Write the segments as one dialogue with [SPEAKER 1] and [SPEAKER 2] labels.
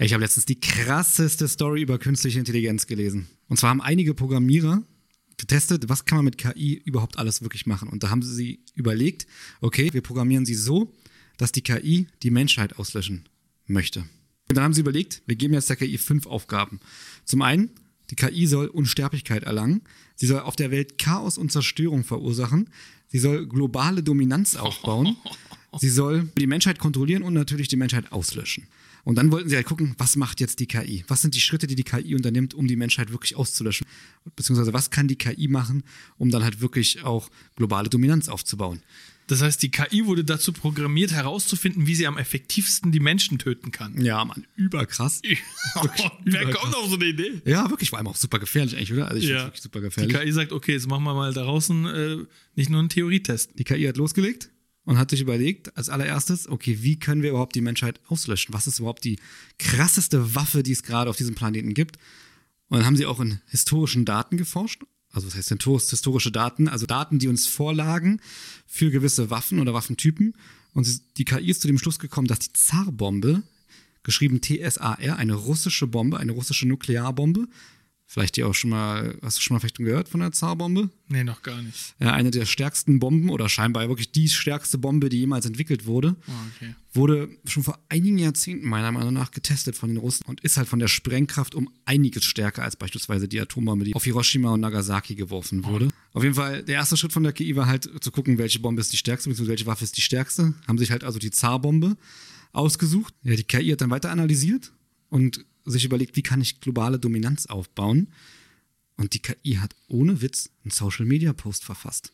[SPEAKER 1] Ich habe letztens die krasseste Story über künstliche Intelligenz gelesen. Und zwar haben einige Programmierer getestet, was kann man mit KI überhaupt alles wirklich machen. Und da haben sie überlegt, okay, wir programmieren sie so, dass die KI die Menschheit auslöschen möchte. Und dann haben sie überlegt, wir geben jetzt der KI fünf Aufgaben. Zum einen, die KI soll Unsterblichkeit erlangen. Sie soll auf der Welt Chaos und Zerstörung verursachen. Sie soll globale Dominanz aufbauen. Sie soll die Menschheit kontrollieren und natürlich die Menschheit auslöschen. Und dann wollten sie halt gucken, was macht jetzt die KI? Was sind die Schritte, die die KI unternimmt, um die Menschheit wirklich auszulöschen? Beziehungsweise was kann die KI machen, um dann halt wirklich auch globale Dominanz aufzubauen?
[SPEAKER 2] Das heißt, die KI wurde dazu programmiert, herauszufinden, wie sie am effektivsten die Menschen töten kann.
[SPEAKER 1] Ja, Mann, überkrass.
[SPEAKER 2] Wer kommt auf so eine Idee?
[SPEAKER 1] Ja, wirklich, vor allem auch super gefährlich eigentlich, oder? Also ich
[SPEAKER 2] Ja.
[SPEAKER 1] wirklich super
[SPEAKER 2] Die
[SPEAKER 1] gefährlich.
[SPEAKER 2] KI sagt, okay, jetzt machen wir mal da draußen äh, nicht nur einen Theorietest.
[SPEAKER 1] Die KI hat losgelegt und hat sich überlegt, als allererstes, okay, wie können wir überhaupt die Menschheit auslöschen? Was ist überhaupt die krasseste Waffe, die es gerade auf diesem Planeten gibt? Und dann haben sie auch in historischen Daten geforscht. Also was heißt historische Daten? Also Daten, die uns vorlagen für gewisse Waffen oder Waffentypen. Und die KI ist zu dem Schluss gekommen, dass die Zar-Bombe, geschrieben TSAR, eine russische Bombe, eine russische Nuklearbombe, vielleicht die auch schon mal, hast du schon mal vielleicht gehört von der Zar-Bombe?
[SPEAKER 2] Nee, noch gar nicht.
[SPEAKER 1] Eine der stärksten Bomben oder scheinbar wirklich die stärkste Bombe, die jemals entwickelt wurde,
[SPEAKER 2] Oh, okay.
[SPEAKER 1] wurde schon vor einigen Jahrzehnten meiner Meinung nach getestet von den Russen und ist halt von der Sprengkraft um einiges stärker als beispielsweise die Atombombe, die auf Hiroshima und Nagasaki geworfen wurde. Auf jeden Fall, der erste Schritt von der KI war halt zu gucken, welche Bombe ist die stärkste, beziehungsweise welche Waffe ist die stärkste. Haben sich halt also die Zar-Bombe ausgesucht. Ja, die KI hat dann weiter analysiert und sich überlegt, wie kann ich globale Dominanz aufbauen. Und die KI hat ohne Witz einen Social-Media-Post verfasst.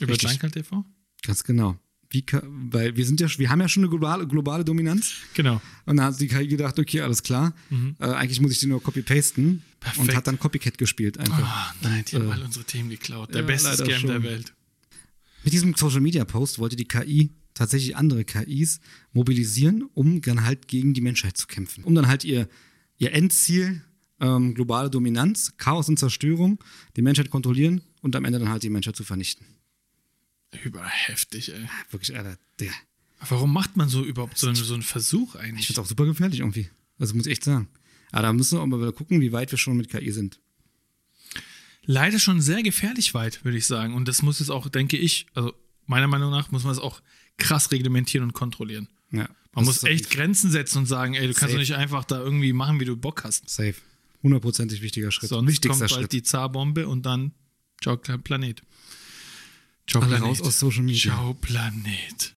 [SPEAKER 2] Über
[SPEAKER 1] Richtig.
[SPEAKER 2] Jungle TV?
[SPEAKER 1] Ganz genau. Wie, weil wir sind ja, wir haben ja schon eine globale, globale Dominanz.
[SPEAKER 2] Genau.
[SPEAKER 1] Und dann hat die KI gedacht, okay, alles klar. Äh, eigentlich muss ich die nur copy-pasten. Und hat dann Copycat gespielt einfach.
[SPEAKER 2] Ah, nein, die haben
[SPEAKER 1] äh,
[SPEAKER 2] alle unsere Themen geklaut. Der
[SPEAKER 1] ja,
[SPEAKER 2] beste Scam
[SPEAKER 1] schon.
[SPEAKER 2] der Welt.
[SPEAKER 1] Mit diesem Social Media Post wollte die KI tatsächlich andere KIs mobilisieren, um dann halt gegen die Menschheit zu kämpfen. Um dann halt ihr, ihr Endziel, ähm, globale Dominanz, Chaos und Zerstörung, die Menschheit kontrollieren und am Ende dann halt die Menschheit zu vernichten.
[SPEAKER 2] Überheftig, ey.
[SPEAKER 1] Wirklich, Alter, der.
[SPEAKER 2] Warum macht man so überhaupt so, einen- so einen Versuch
[SPEAKER 1] Ich
[SPEAKER 2] eigentlich?
[SPEAKER 1] finde es auch super gefährlich irgendwie. Das muss ich echt sagen. Aber da müssen wir auch mal wieder gucken, wie weit wir schon mit KI sind.
[SPEAKER 2] Leider schon sehr gefährlich weit, würde ich sagen. Und das muss jetzt auch, denke ich, also meiner Meinung nach, muss man es auch krass reglementieren und kontrollieren.
[SPEAKER 1] Ja,
[SPEAKER 2] Man muss echt Grenzen setzen und sagen, ey, du kannst doch nicht einfach da irgendwie machen, wie du Bock hast.
[SPEAKER 1] Safe. Hundertprozentig wichtiger Schritt.
[SPEAKER 2] Sonst
[SPEAKER 1] Wichtigster
[SPEAKER 2] kommt
[SPEAKER 1] Schritt.
[SPEAKER 2] bald die Zarbombe und dann ciao Planet. Ciao
[SPEAKER 1] Alle
[SPEAKER 2] Planet.
[SPEAKER 1] raus aus Social Media.
[SPEAKER 2] Ciao Planet.